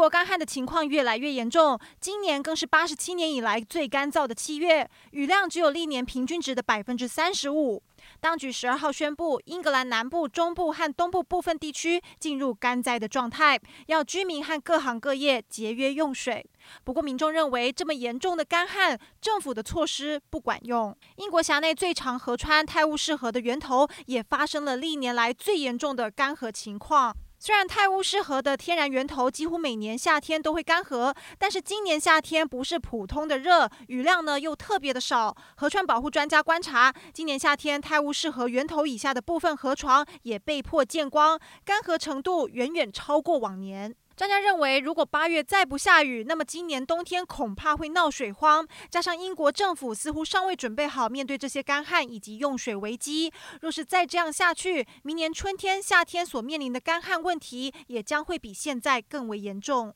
国干旱的情况越来越严重，今年更是八十七年以来最干燥的七月，雨量只有历年平均值的百分之三十五。当局十二号宣布，英格兰南部、中部和东部部分地区进入干灾的状态，要居民和各行各业节约用水。不过，民众认为这么严重的干旱，政府的措施不管用。英国辖内最长河川泰晤士河的源头也发生了历年来最严重的干涸情况。虽然泰晤士河的天然源头几乎每年夏天都会干涸，但是今年夏天不是普通的热，雨量呢又特别的少。河川保护专家观察，今年夏天泰晤士河源头以下的部分河床也被迫见光，干涸程度远远超过往年。专家认为，如果八月再不下雨，那么今年冬天恐怕会闹水荒。加上英国政府似乎尚未准备好面对这些干旱以及用水危机，若是再这样下去，明年春天、夏天所面临的干旱问题也将会比现在更为严重。